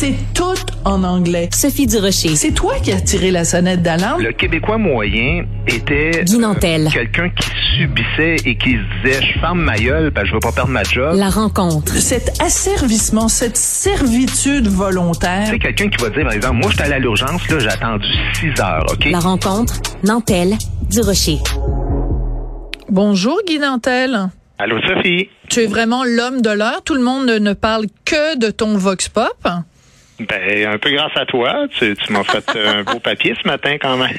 c'est tout en anglais. Sophie Durocher. C'est toi qui as tiré la sonnette d'alarme? Le Québécois moyen était Guy Nantel. euh, quelqu'un qui subissait et qui se disait je ferme ma gueule parce que je veux pas perdre ma job. La rencontre. Cet asservissement, cette servitude volontaire. C'est quelqu'un qui va dire par exemple moi j'étais allé à l'urgence là j'ai attendu 6 heures ok? La rencontre. Nantel. Durocher. Bonjour Guy Nantel. Allô Sophie. Tu es vraiment l'homme de l'heure. Tout le monde ne- ne parle que de ton vox pop. Ben un peu grâce à toi tu, m'as fait euh, un beau papier ce matin quand même.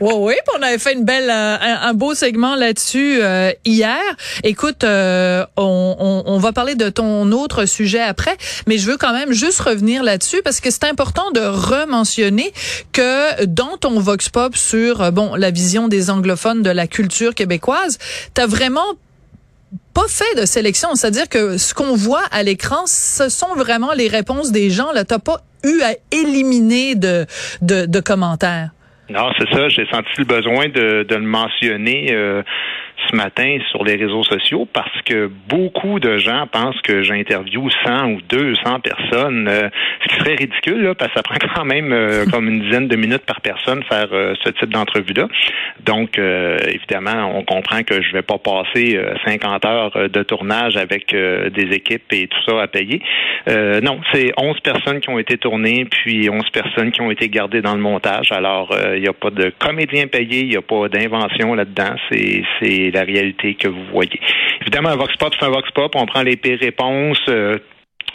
Oui, oui, on avait fait une belle, euh, un, beau segment là-dessus euh, hier. Écoute, on, va parler de ton autre sujet après, mais je veux quand même juste revenir là-dessus parce que c'est important de rementionner que dans ton vox pop sur bon la vision des anglophones de la culture québécoise, t'as vraiment pas fait de sélection, c'est-à-dire que ce qu'on voit à l'écran, ce sont vraiment les réponses des gens. Là, t'as pas eu à éliminer de, de, commentaires. Non, c'est ça. J'ai senti le besoin de, de le mentionner euh, ce matin sur les réseaux sociaux parce que beaucoup de gens pensent que j'interviewe 100 ou 200 personnes, euh, ce qui serait ridicule là, parce que ça prend quand même euh, comme une dizaine de minutes par personne faire euh, ce type d'entrevue-là. Donc, euh, évidemment, on comprend que je vais pas passer euh, 50 heures de tournage avec des équipes et tout ça à payer. Non, c'est 11 personnes qui ont été tournées, puis 11 personnes qui ont été gardées dans le montage. Alors, il n'y a pas de comédien payé, il n'y a pas d'invention là-dedans. C'est, c'est la réalité que vous voyez. Évidemment, un vox pop, c'est un vox pop. On prend les pires réponses. euh,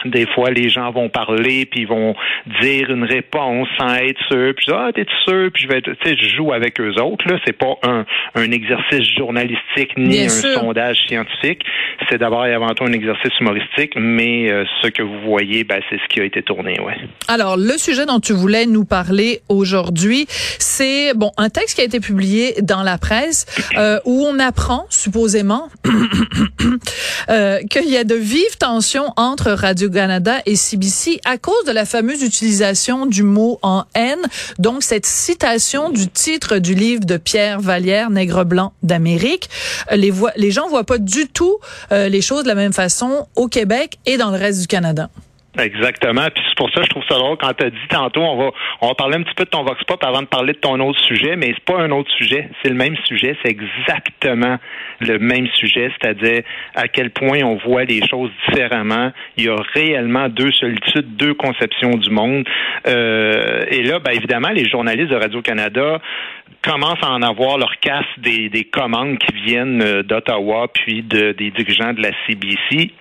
des fois, les gens vont parler puis ils vont dire une réponse sans être sûr. Puis ah, t'es sûr? Puis je vais, être- tu sais, je joue avec eux autres. Là, c'est pas un, un exercice journalistique ni Bien un sûr. sondage scientifique. C'est d'abord et avant tout un exercice humoristique, mais euh, ce que vous voyez, ben, c'est ce qui a été tourné, ouais. Alors, le sujet dont tu voulais nous parler aujourd'hui, c'est bon un texte qui a été publié dans la presse euh, où on apprend supposément euh, qu'il y a de vives tensions entre Radio-Canada et CBC à cause de la fameuse utilisation du mot en haine. Donc, cette citation du titre du livre de Pierre Vallière, Nègre blanc d'Amérique. Euh, Les, gens voient pas du tout euh, les choses de la même façon au Québec et dans le reste du Canada. Exactement. Puis c'est pour ça que je trouve ça drôle quand tu as dit tantôt, on va on va parler un petit peu de ton Vox Pop avant de parler de ton autre sujet, mais c'est pas un autre sujet, c'est le même sujet, c'est exactement le même sujet, c'est-à-dire à quel point on voit les choses différemment. Il y a réellement deux solitudes, deux conceptions du monde. Euh, et là, ben évidemment, les journalistes de Radio-Canada commencent à en avoir leur casse des, des commandes qui viennent euh, d'Ottawa puis de, des dirigeants de la CBC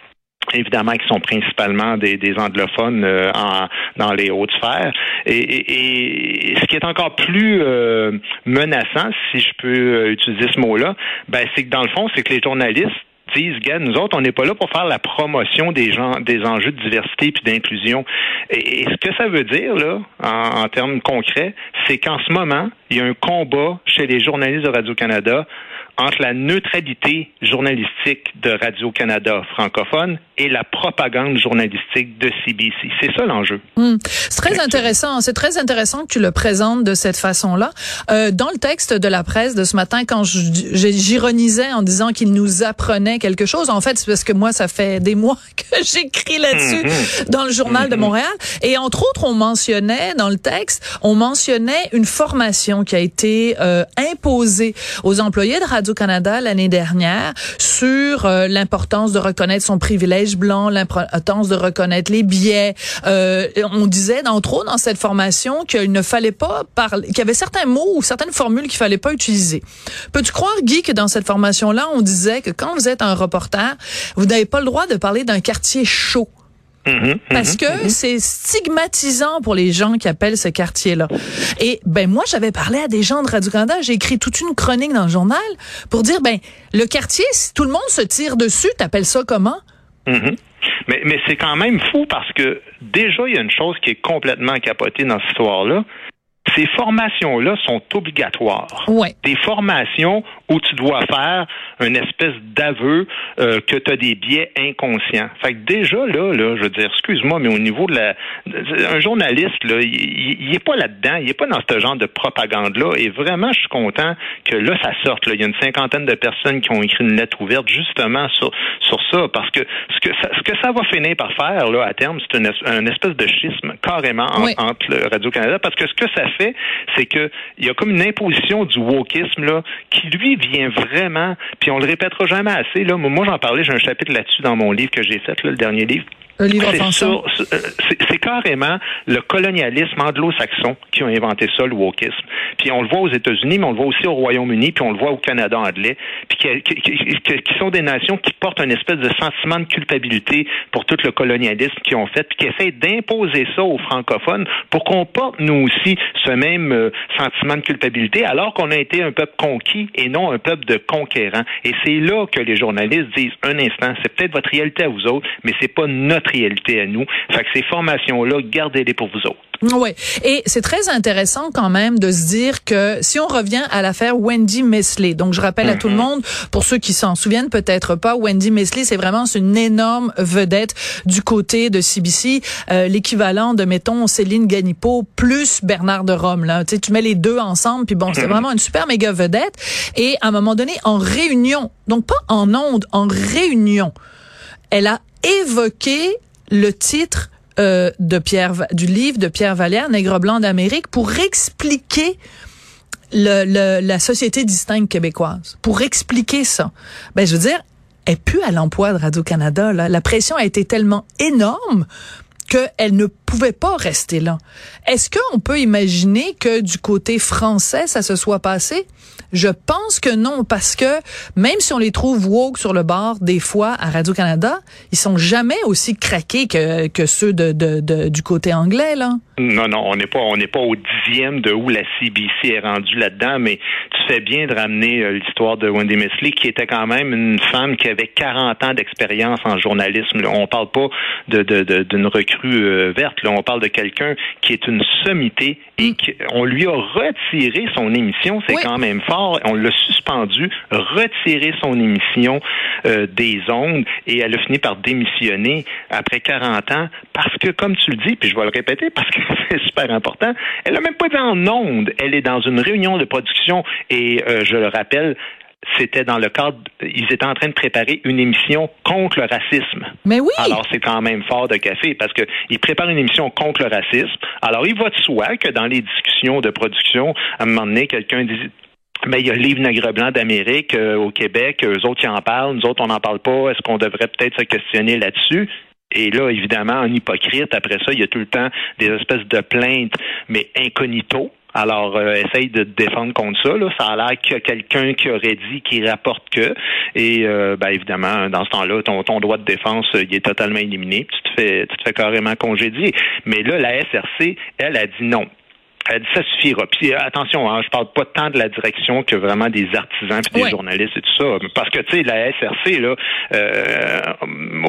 évidemment qui sont principalement des, des anglophones euh, en, dans les hautes sphères. Et, et- et ce qui est encore plus euh, menaçant, si je peux euh, utiliser ce mot-là, ben, c'est que dans le fond, c'est que les journalistes disent, gars, nous autres, on n'est pas là pour faire la promotion des gens, des enjeux de diversité puis d'inclusion. Et, et ce que ça veut dire, là, en, en termes concrets, c'est qu'en ce moment, il y a un combat chez les journalistes de Radio-Canada entre la neutralité journalistique de Radio-Canada francophone et la propagande journalistique de CBC. C'est ça l'enjeu. Hmm. C'est très intéressant. C'est très intéressant que tu le présentes de cette façon-là. Euh, dans le texte de la presse de ce matin, quand j'ironisais en disant qu'il nous apprenait quelque chose, en fait, c'est parce que moi, ça fait des mois que j'écris là-dessus dans le journal de Montréal. Et entre autres, on mentionnait dans le texte, on mentionnait une formation qui a été euh, imposée aux employés de Radio-Canada l'année dernière sur euh, l'importance de reconnaître son privilège blanc, l'importance de reconnaître les biais. Euh, on disait, entre autres, dans cette formation qu'il ne fallait pas parler, qu'il y avait certains mots ou certaines formules qu'il fallait pas utiliser. Peux-tu croire, Guy, que dans cette formation-là, on disait que quand vous êtes un reporter, vous n'avez pas le droit de parler d'un quartier chaud? Mhm, Parce mhm. que c'est stigmatisant pour les gens qui appellent ce quartier-là. Et ben moi, j'avais parlé à des gens de Radio-Canada, j'ai écrit toute une chronique dans le journal pour dire, ben le quartier, si tout le monde se tire dessus, t'appelles ça comment? Mais, mais c'est quand même fou parce que déjà, il y a une chose qui est complètement capotée dans cette histoire-là. Ces formations-là sont obligatoires. Ouais. Des formations où tu dois faire une espèce d'aveu euh, que tu as des biais inconscients. Fait que déjà là, là, je veux dire, excuse-moi, mais au niveau de la, un journaliste là, il, il est pas là-dedans, il est pas dans ce genre de propagande là. Et vraiment, je suis content que là, ça sorte. Là. Il y a une cinquantaine de personnes qui ont écrit une lettre ouverte justement sur sur ça, parce que ce que ça, ce que ça va finir par faire là à terme, c'est une, espèce de schisme carrément entre Radio Canada, parce que ce que ça c'est que il y a comme une imposition du wokisme qui lui vient vraiment, puis on le répétera jamais assez là. Moi, j'en parlais, j'ai un chapitre là-dessus dans mon livre que j'ai fait, là, le dernier livre. Euh, c'est carrément le colonialisme anglo-saxon qui a inventé ça, le wokisme. Puis on le voit aux États-Unis, mais on le voit aussi au Royaume-Uni, puis on le voit au Canada anglais, puis qui, qui, sont des nations qui portent un espèce de sentiment de culpabilité pour tout le colonialisme qu'ils ont fait, puis qui essaient d'imposer ça aux francophones pour qu'on porte nous aussi ce même euh, sentiment de culpabilité, alors qu'on a été un peuple conquis et non un peuple de conquérants. Et c'est là que les journalistes disent un instant, c'est peut-être votre réalité à vous autres, mais c'est pas notre réalité à nous. Fait que ces formations-là, gardez-les pour vous autres. Oui. Et c'est très intéressant quand même de se dire que si on revient à l'affaire Wendy Mesley, donc je rappelle à tout le mhm. monde, pour ceux qui s'en souviennent peut-être pas, Wendy Mesley, c'est vraiment une énorme vedette du côté de CBC, euh, l'équivalent de, mettons, Céline Ganipo plus Bernard de Rome. Là. Tu, sais, tu mets les deux ensemble, puis bon, c'est mhm. vraiment une super méga vedette. Et à un moment donné, en réunion, donc pas en onde, en réunion, elle a évoqué le titre euh, de Pierre du livre de Pierre Vallière, Nègre blanc d'Amérique, pour expliquer la société distincte québécoise, pour expliquer ça. Ben, je veux dire, elle pue à l'emploi de Radio-Canada. La pression a été tellement énorme qu'elle ne pouvait pas rester là. Est-ce qu'on peut imaginer que du côté français, ça se soit passé? Je pense que non, parce que même si on les trouve woke sur le bord, des fois, à Radio-Canada, ils sont jamais aussi craqués que, ceux de, du côté anglais, là. Non, non, on n'est pas, on n'est au dixième de où la CBC est rendue là-dedans, mais tu fais bien de ramener euh, l'histoire de Wendy Mesley, qui était quand même une femme qui avait 40 ans d'expérience en journalisme. On On parle pas de, de, d'une recrue euh, verte, là. on parle de quelqu'un qui est une sommité et mm. qu'on lui a retiré son émission, c'est quand même fort. On l'a suspendu, retiré son émission euh, des ondes et elle a fini par démissionner après 40 ans parce que, comme tu le dis, puis je vais le répéter parce que c'est super important, elle n'a même pas été en onde. Elle est dans une réunion de production et euh, je le rappelle, c'était dans le cadre, ils étaient en train de préparer une émission contre le racisme. Mais oui. Alors c'est quand même fort de café parce que ils préparent une émission contre le racisme. Alors il va de soi que dans les discussions de production, à un moment donné, quelqu'un dit mais il y a le livre Nègre blanc d'Amérique euh, au Québec, eux autres ils en parlent, nous autres on n'en parle pas. Est-ce qu'on devrait peut-être se questionner là-dessus? Et là, évidemment, en hypocrite, après ça, il y a tout le temps des espèces de plaintes, mais incognito. Alors, euh, essaye de te défendre contre ça. Là. Ça a l'air qu'il y a quelqu'un qui aurait dit qu'il rapporte que. Et euh, ben, évidemment, dans ce temps-là, ton, ton droit de défense, il est totalement éliminé. tu te fais, tu te fais carrément congédier. Mais là, la SRC, elle a dit non. Elle dit ça suffira. Puis euh, attention, hein, je parle pas tant de la direction que vraiment des artisans puis des journalistes et tout ça. Parce que tu sais, la SRC là, euh,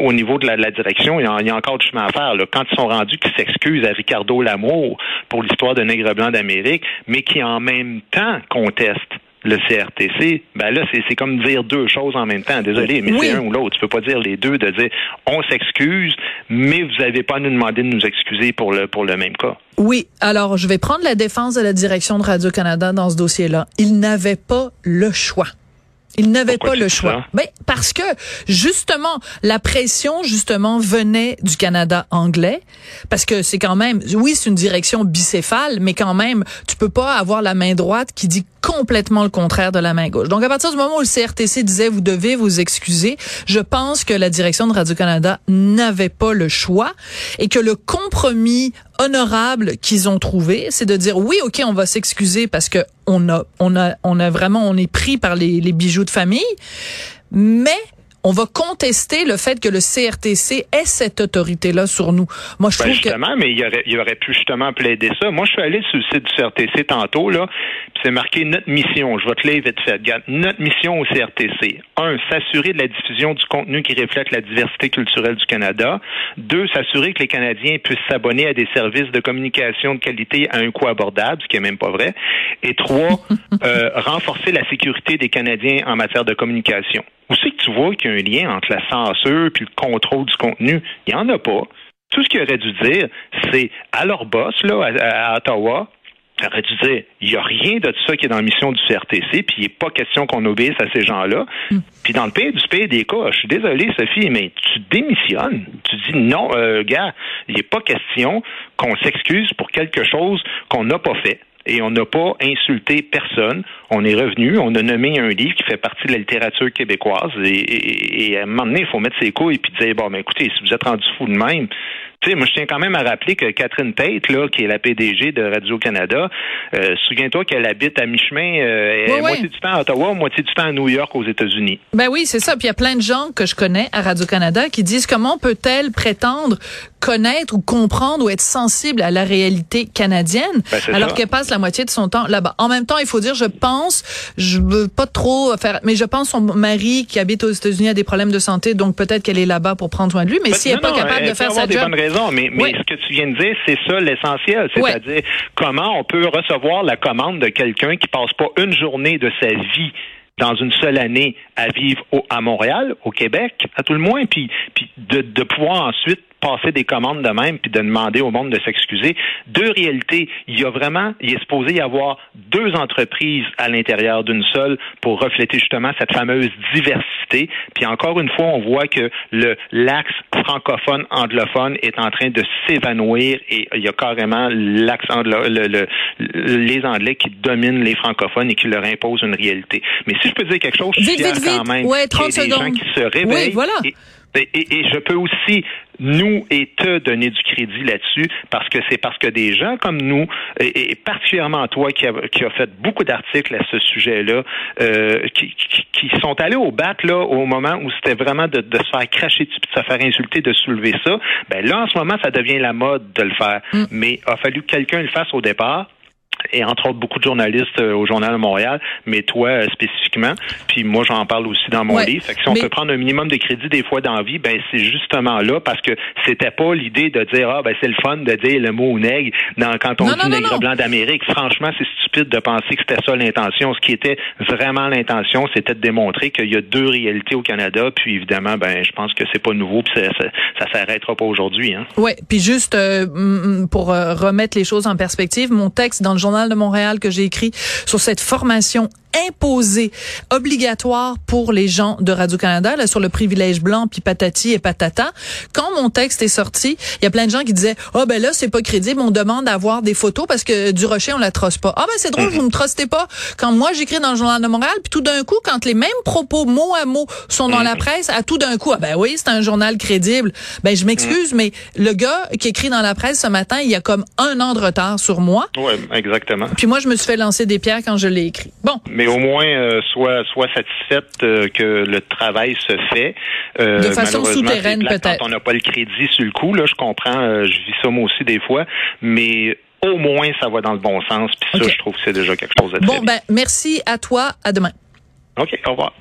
au niveau de la, direction, il y, a, encore du chemin à faire. Là. Quand ils sont rendus qu'ils s'excusent à Ricardo Lamour pour l'histoire de Nègre blanc d'Amérique, mais qui en même temps contestent le CRTC, ben là, c'est comme dire deux choses en même temps. Désolé, mais c'est un ou l'autre. Tu peux pas dire les deux, de dire on s'excuse, mais vous n'avez pas à nous demander de nous excuser pour le, pour le même cas. Oui. Alors, je vais prendre la défense de la direction de Radio-Canada dans ce dossier-là. Ils n'avaient pas le choix. Il n'avait pas le choix. Ben, parce que justement la pression justement venait du Canada anglais parce que c'est quand même oui, c'est une direction bicéphale mais quand même tu peux pas avoir la main droite qui dit complètement le contraire de la main gauche. Donc à partir du moment où le CRTC disait vous devez vous excuser, je pense que la direction de Radio-Canada n'avait pas le choix et que le compromis honorable qu'ils ont trouvé, c'est de dire oui, OK, on va s'excuser parce que on a on a on a vraiment on est pris par les, les bijoux de famille, mais on va contester le fait que le CRTC ait cette autorité-là sur nous. Moi, je ben, trouve justement, mais il aurait, il aurait pu justement plaider ça. Moi, je suis allé sur le site du CRTC tantôt, là, c'est marqué notre mission. Je vais te lire vite fait. Notre mission au CRTC. Un, s'assurer de la diffusion du contenu qui reflète la diversité culturelle du Canada. Deux, s'assurer que les Canadiens puissent s'abonner à des services de communication de qualité à un coût abordable, ce qui est même pas vrai. Et trois, euh, renforcer la sécurité des Canadiens en matière de communication. Où c'est que tu vois qu'il y a un lien entre la censure et le contrôle du contenu? Il n'y en a pas. Tout ce qu'ils auraient dû dire, c'est à leur boss, là, à, Ottawa, ils auraient dû dire, il n'y a rien de ça qui est dans la mission du CRTC, puis il n'est pas question qu'on obéisse à ces gens-là. Hmm. Puis dans le pays du pays des cas, je suis désolé, Sophie, mais tu démissionnes. Tu dis non, euh, gars, il n'est pas question qu'on s'excuse pour quelque chose qu'on n'a pas fait et on n'a pas insulté personne. On est revenu, on a nommé un livre qui fait partie de la littérature québécoise et, à un moment donné, il faut mettre ses couilles et puis dire bon, ben écoutez, si vous êtes rendu fou de même, tu sais, moi, je tiens quand même à rappeler que Catherine Tate, là, qui est la PDG de Radio-Canada, euh, souviens-toi qu'elle habite à mi-chemin, euh, moitié du temps à Ottawa, moitié du temps à New York, aux États-Unis. Ben oui, c'est ça. Puis il y a plein de gens que je connais à Radio-Canada qui disent comment peut-elle prétendre connaître ou comprendre ou être sensible à la réalité canadienne ben, alors qu'elle passe la moitié de son temps là-bas. En même temps, il faut dire, je pense, je veux pas trop faire, mais je pense son mari qui habite aux États-Unis a des problèmes de santé, donc peut-être qu'elle est là-bas pour prendre soin de lui. Mais ben, si elle n'est pas capable de faire sa job, mais, mais ce que tu viens de dire, c'est ça l'essentiel, c'est-à-dire comment on peut recevoir la commande de quelqu'un qui passe pas une journée de sa vie dans une seule année à vivre à Montréal, au Québec, à tout le moins, puis, puis de, de pouvoir ensuite passer des commandes de même puis de demander au monde de s'excuser. Deux réalités. Il y a vraiment, il est supposé y avoir deux entreprises à l'intérieur d'une seule pour refléter justement cette fameuse diversité. Puis encore une fois, on voit que le l'axe francophone anglophone est en train de s'évanouir et il y a carrément l'axe le, les Anglais qui dominent les francophones et qui leur imposent une réalité. Mais si je peux dire quelque chose, je suis quand même ouais, 30 des gens qui se réveillent. voilà. Et, je peux aussi nous et te donner du crédit là-dessus parce que c'est parce que des gens comme nous et, particulièrement toi qui a, qui a fait beaucoup d'articles à ce sujet-là euh, qui, qui, sont allés au bat là au moment où c'était vraiment de, de, se faire cracher dessus, de se faire insulter, de soulever ça. Ben là en ce moment ça devient la mode de le faire, mm. mais il a fallu que quelqu'un le fasse au départ et entre autres beaucoup de journalistes euh, au Journal de Montréal, mais toi euh, spécifiquement. Puis moi, j'en parle aussi dans mon livre. Fait que si on peut prendre un minimum de crédit des fois dans la vie, ben c'est justement là parce que c'était pas l'idée de dire ah ben c'est le fun de dire le mot nègre dans quand on dit nègre blanc d'Amérique. Franchement, c'est stupide de penser que c'était ça l'intention. Ce qui était vraiment l'intention, c'était de démontrer qu'il y a deux réalités au Canada. Puis évidemment, ben je pense que c'est pas nouveau. Puis ça, ça, s'arrêtera pas aujourd'hui. Hein. Ouais. Puis juste euh, pour remettre les choses en perspective, mon texte dans le Journal de Montréal que j'ai écrit sur cette formation imposé, obligatoire pour les gens de Radio-Canada, là, sur le privilège blanc, puis patati et patata. Quand mon texte est sorti, il y a plein de gens qui disaient, ah oh, ben là, c'est pas crédible, on demande d'avoir des photos parce que du rocher, on la trosse pas. Ah ben c'est drôle, vous me trostez pas. Quand moi, j'écris dans le Journal de Montréal, puis tout d'un coup, quand les mêmes propos mot à mot sont dans la presse, à tout d'un coup, ah ben oui, c'est un journal crédible. Ben je m'excuse, mais le gars qui écrit dans la presse ce matin, il y a comme un an de retard sur moi. Oui, exactement. Puis moi, je me suis fait lancer des pierres quand je l'ai écrit. Bon au moins euh, soit soit satisfaite euh, que le travail se fait. Euh, de façon souterraine peut-être. Quand on n'a pas le crédit sur le coup, là, je comprends, je vis ça moi aussi des fois, mais au moins ça va dans le bon sens. Puis ça, je trouve que c'est déjà quelque chose de Bon, ben merci à toi. À demain. OK, au revoir.